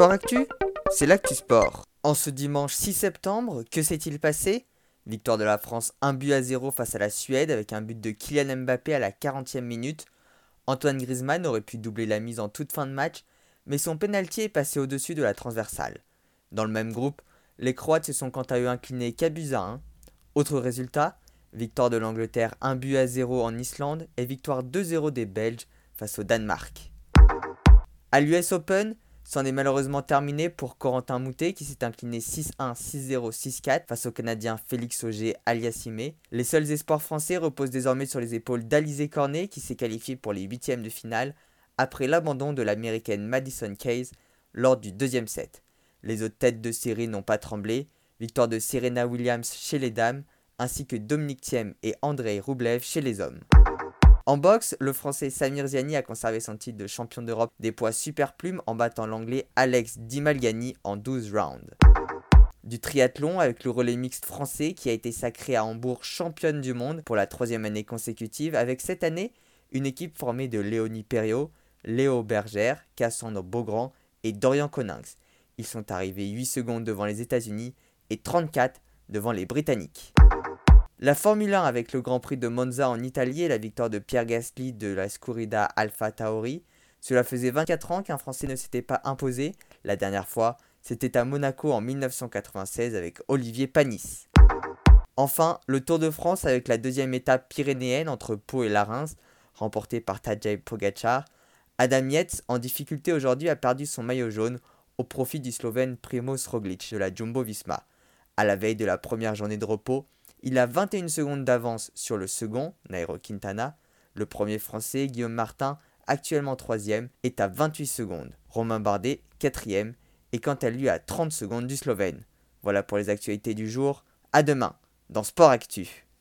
Sport Actu, c'est l'actu sport. En ce dimanche 6 septembre, que s'est-il passé? Victoire de la France 1 but à 0 face à la Suède avec un but de Kylian Mbappé à la 40e minute. Antoine Griezmann aurait pu doubler la mise en toute fin de match, mais son pénalty est passé au-dessus de la transversale. Dans le même groupe, les Croates se sont quant à eux inclinés qu'à 1. Autre résultat, victoire de l'Angleterre 1 but à 0 en Islande et victoire 2-0 des Belges face au Danemark. À l'US Open, C'en est malheureusement terminé pour Corentin Moutet qui s'est incliné 6-1, 6-0, 6-4 face au Canadien Félix Auger aliassime. Les seuls espoirs français reposent désormais sur les épaules d'Alizé Cornet qui s'est qualifié pour les huitièmes de finale après l'abandon de l'américaine Madison Case lors du deuxième set. Les autres têtes de série n'ont pas tremblé, victoire de Serena Williams chez les dames ainsi que Dominique Thiem et Andrei Roublev chez les hommes. En boxe, le français Samir Ziani a conservé son titre de champion d'Europe des poids super plumes en battant l'anglais Alex Dimalgani en 12 rounds. Du triathlon avec le relais mixte français qui a été sacré à Hambourg championne du monde pour la troisième année consécutive avec cette année une équipe formée de Léonie Perriot, Léo Bergère, Cassandre Beaugrand et Dorian Coninx. Ils sont arrivés 8 secondes devant les États-Unis et 34 devant les Britanniques. La Formule 1 avec le Grand Prix de Monza en Italie et la victoire de Pierre Gasly de la Scurida Alpha Tauri. Cela faisait 24 ans qu'un Français ne s'était pas imposé. La dernière fois, c'était à Monaco en 1996 avec Olivier Panis. Enfin, le Tour de France avec la deuxième étape pyrénéenne entre Pau et Larins, remportée par Tadej Pogacar. Adam Yates, en difficulté aujourd'hui, a perdu son maillot jaune au profit du Slovène Primoz Roglic de la Jumbo Visma. À la veille de la première journée de repos, il a 21 secondes d'avance sur le second, Nairo Quintana. Le premier français, Guillaume Martin, actuellement troisième, est à 28 secondes. Romain Bardet, quatrième, et quant à lui à 30 secondes du Slovène. Voilà pour les actualités du jour. À demain dans Sport Actu.